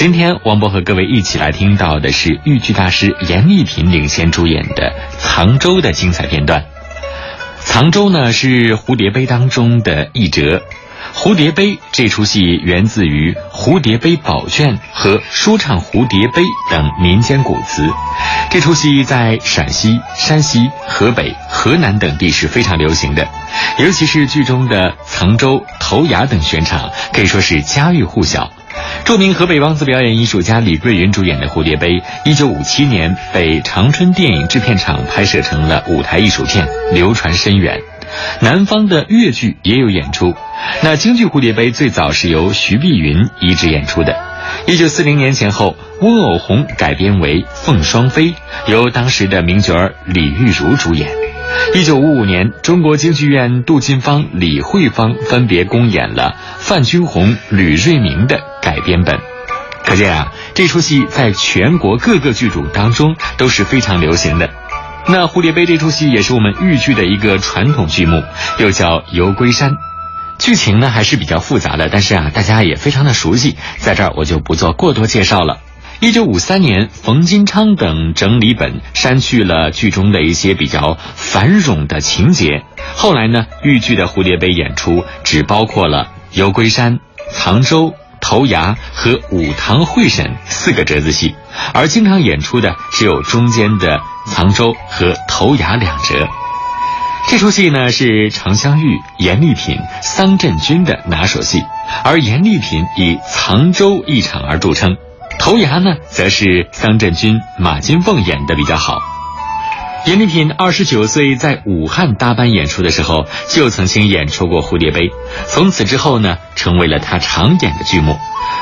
今天王博和各位一起来听到的是豫剧大师严丽萍领衔主演的《藏州》的精彩片段。《藏州》呢是蝴蝶杯当中的一折。蝴蝶杯这出戏源自于蝴蝶杯宝卷和说唱蝴蝶杯等民间古词。这出戏在陕西、山西、河北、河南等地是非常流行的，尤其是剧中的藏州、头崖等选场，可以说是家喻户晓。著名河北梆子表演艺术家李桂云主演的《蝴蝶杯》，一九五七年被长春电影制片厂拍摄成了舞台艺术片，流传深远。南方的越剧也有演出。那京剧《蝴蝶杯》最早是由徐碧云移植演出的。一九四零年前后，温藕红改编为《凤双飞》，由当时的名角李玉茹主演。一九五五年，中国京剧院杜近芳、李慧芳分别公演了范君红、吕瑞明的改编本。可见啊，这出戏在全国各个剧组当中都是非常流行的。那《蝴蝶杯》这出戏也是我们豫剧的一个传统剧目，又叫《游龟山》。剧情呢还是比较复杂的，但是啊，大家也非常的熟悉，在这儿我就不做过多介绍了。一九五三年，冯金昌等整理本删去了剧中的一些比较繁冗的情节。后来呢，豫剧的蝴蝶杯演出只包括了游龟山、藏州、头牙和武堂会审四个折子戏，而经常演出的只有中间的藏州和头牙两折。这出戏呢是常香玉、严丽品、桑振军的拿手戏，而严丽品以藏州一场而著称。头牙呢，则是桑振军、马金凤演的比较好。严丽品二十九岁在武汉搭班演出的时候，就曾经演出过《蝴蝶杯》，从此之后呢，成为了他常演的剧目。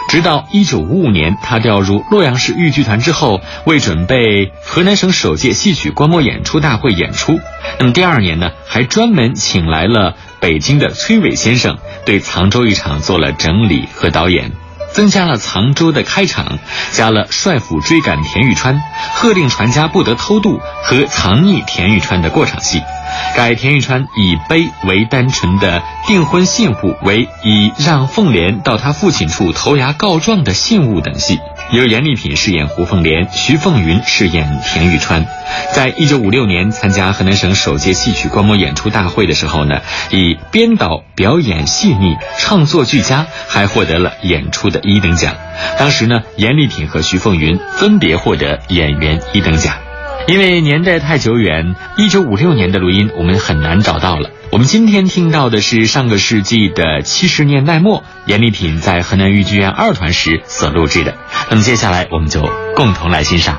直到一九五五年，他调入洛阳市豫剧团之后，为准备河南省首届戏曲观摩演出大会演出。那么第二年呢，还专门请来了北京的崔伟先生，对藏州一场做了整理和导演。增加了藏州的开场，加了帅府追赶田玉川，喝令船家不得偷渡和藏匿田玉川的过场戏，改田玉川以碑为单纯的订婚信物为以让凤莲到他父亲处投崖告状的信物等戏。由严丽品饰演胡凤莲，徐凤云饰演田玉川。在一九五六年参加河南省首届戏曲观摩演出大会的时候呢，以编导表演细腻、创作俱佳，还获得了演出的一等奖。当时呢，严丽品和徐凤云分别获得演员一等奖。因为年代太久远，一九五六年的录音我们很难找到了。我们今天听到的是上个世纪的七十年代末，严丽品在河南豫剧院二团时所录制的。那么接下来我们就共同来欣赏。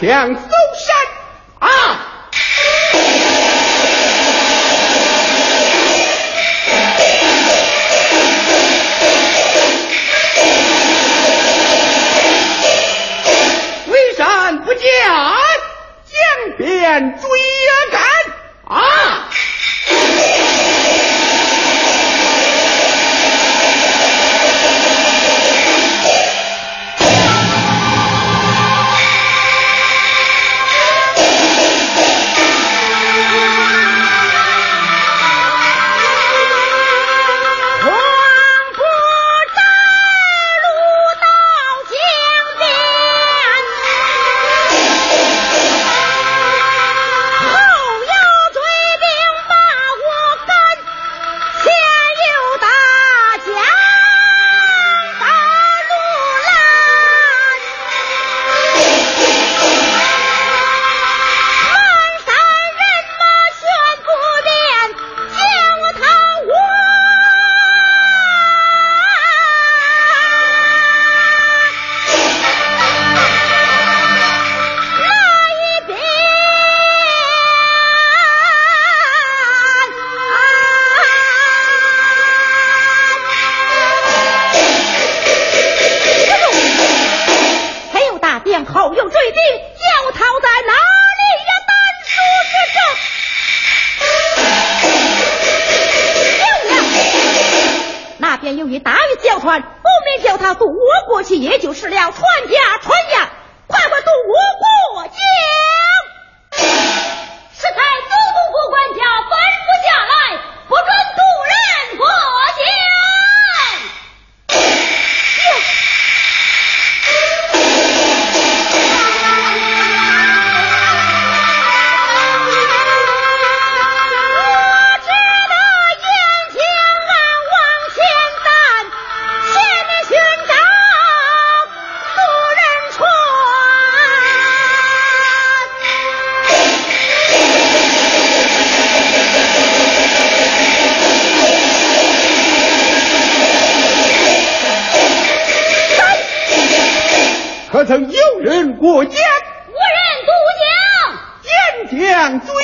相。小无人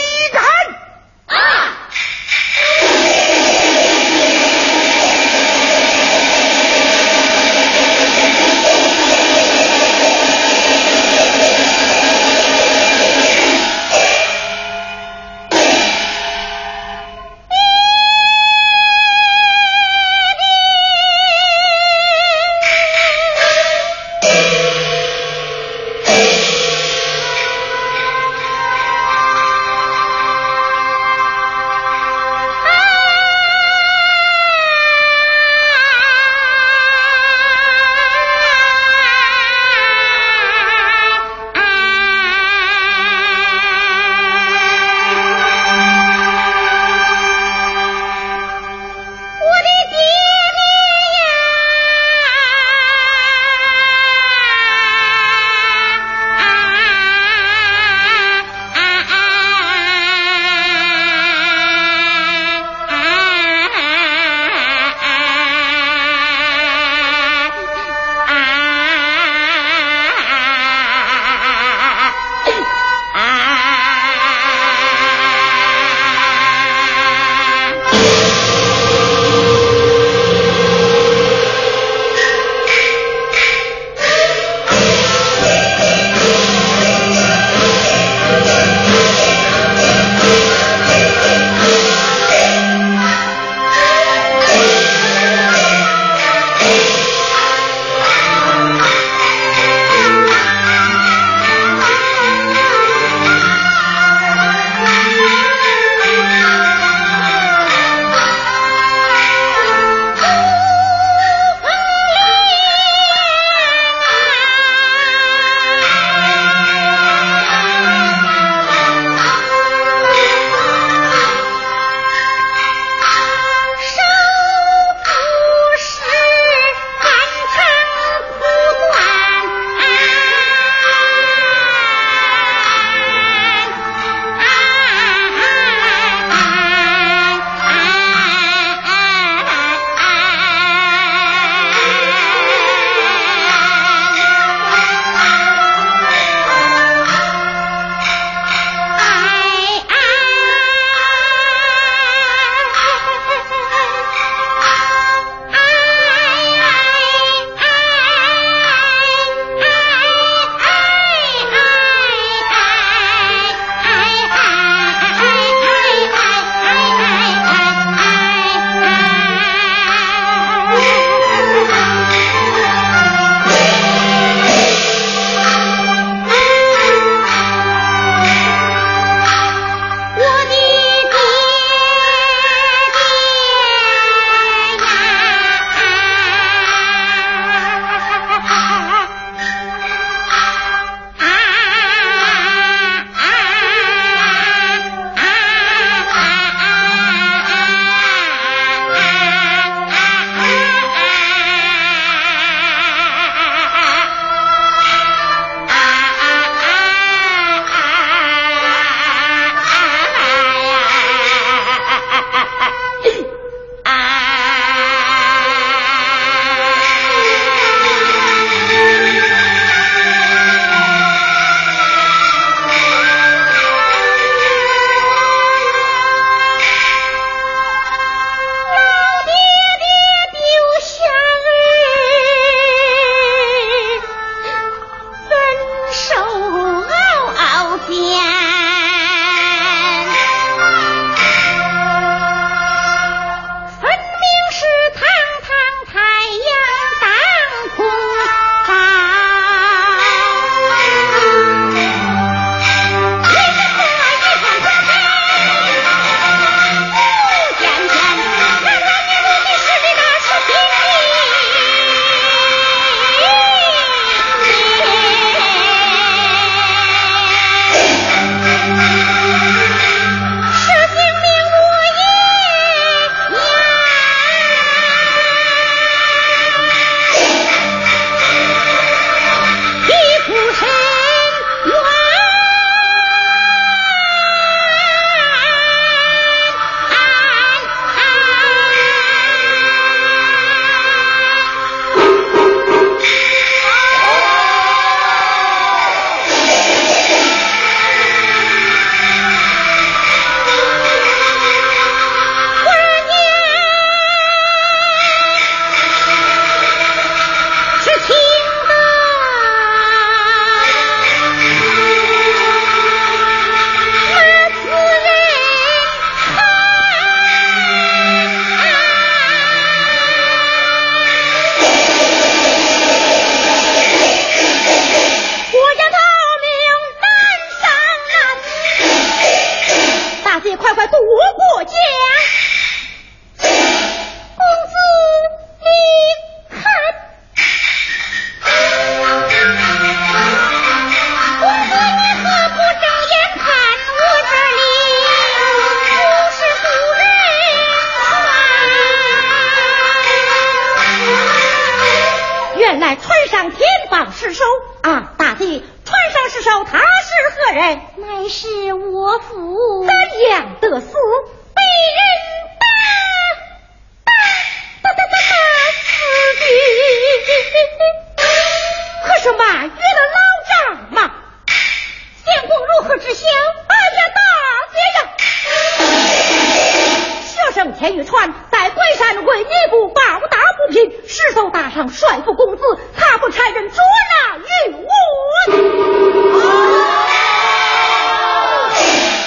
舍生天玉川在鬼山为尼姑报答不平，失手打伤帅府公子，他不差人捉拿于我。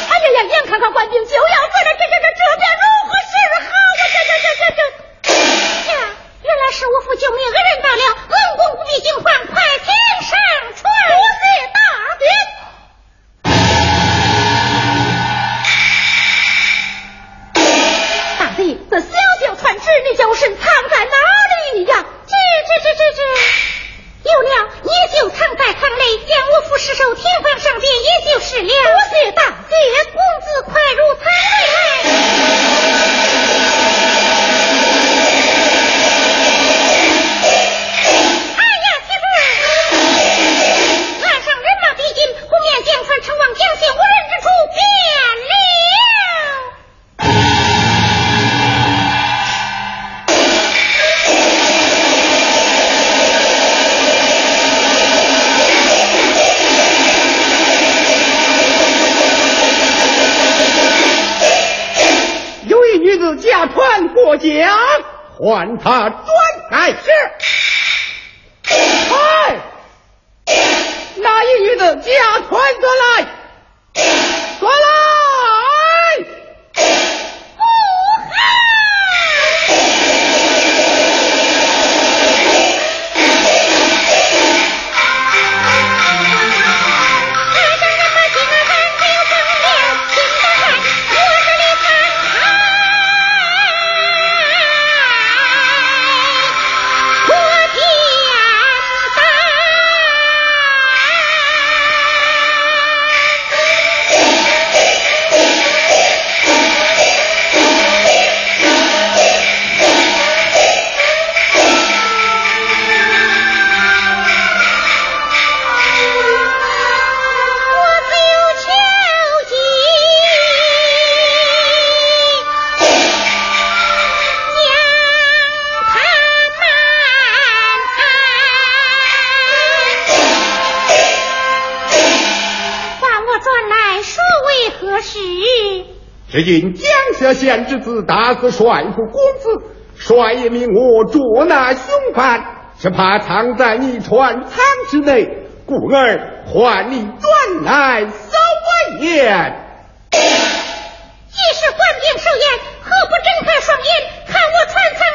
哎呀呀！眼看看官兵就要过来，这这这这便如何是好啊？这这这这这，呀，原来是我父救命恩人到了，恩公不必惊慌，快唤他只因江夏县之子打死帅府公子，帅爷命我捉拿凶犯，是怕藏在你船舱之内，故而唤你转来扫言。既是官兵受言，何不睁开双眼，看我船舱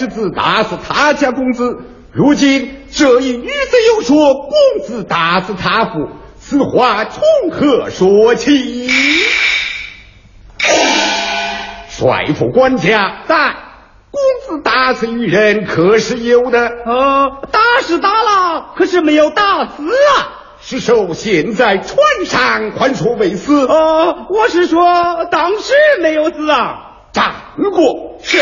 之子打死他家公子，如今这一女子又说公子打死他父，此话从何说起？帅府官家在，公子打死女人可是有的？呃，打是打了，可是没有打死啊。是受现在船上，还说未死？呃，我是说当时没有死啊。站过是。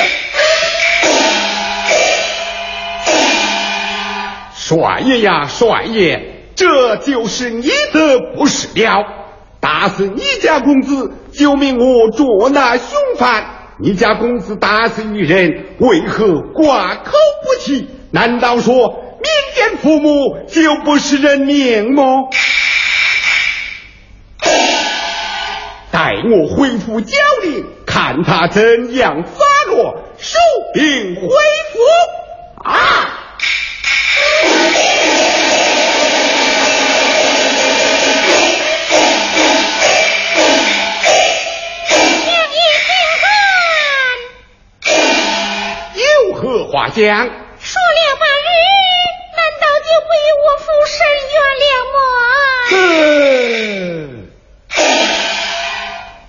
帅爷呀，帅爷，这就是你的不是了。打死你家公子，就命我捉拿凶犯。你家公子打死女人，为何挂口不提？难道说民间父母就不是人命吗？待我恢复教令，看他怎样发落，收兵回府。啊！讲？说了半日，难道就不与我父伸冤了吗？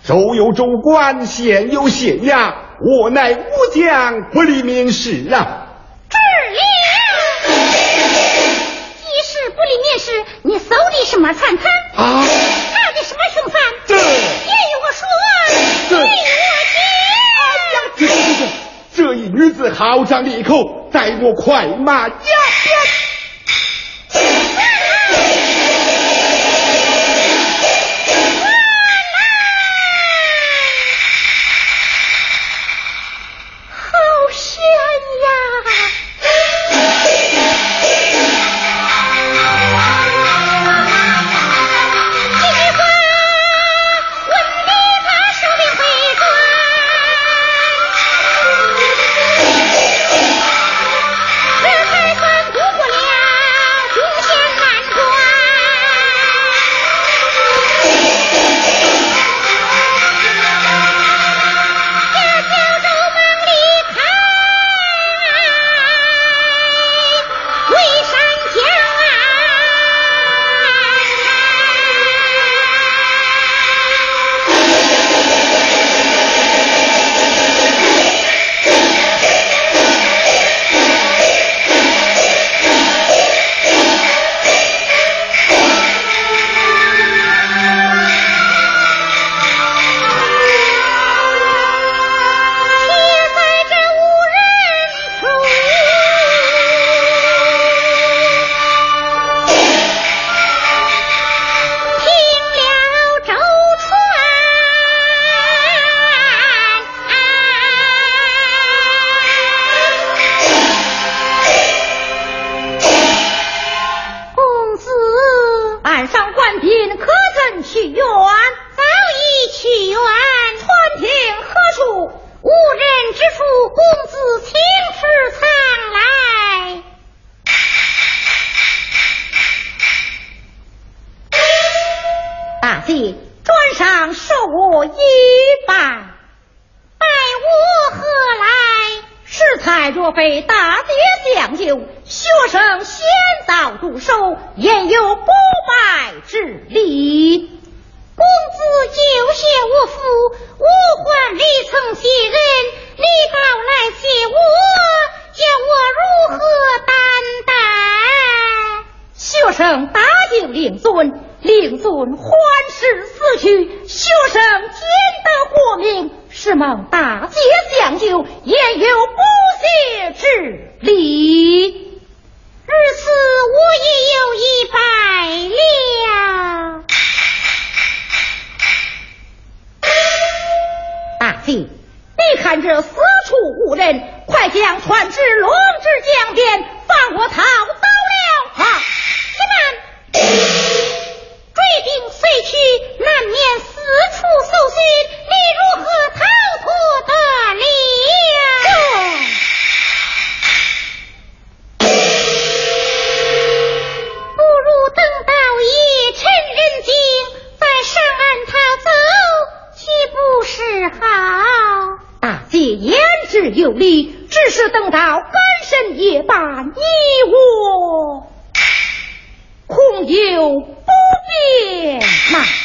周有州官，县有县衙，我乃武将，不理民事啊。女子好张利口，待我快马加鞭。等大兴令尊，令尊欢师死去，学生兼得过命，是蒙大姐相救，也有不谢之礼。如此，我已有一百了。大姐，你看这四处无人，快将船只轮至江边，放我逃。去，难免四处搜寻，你如何逃脱得了？不如等到夜深人静再上岸逃走，岂不是好？大姐言之有理，只是等到干身夜半，你我恐有不便。Ha!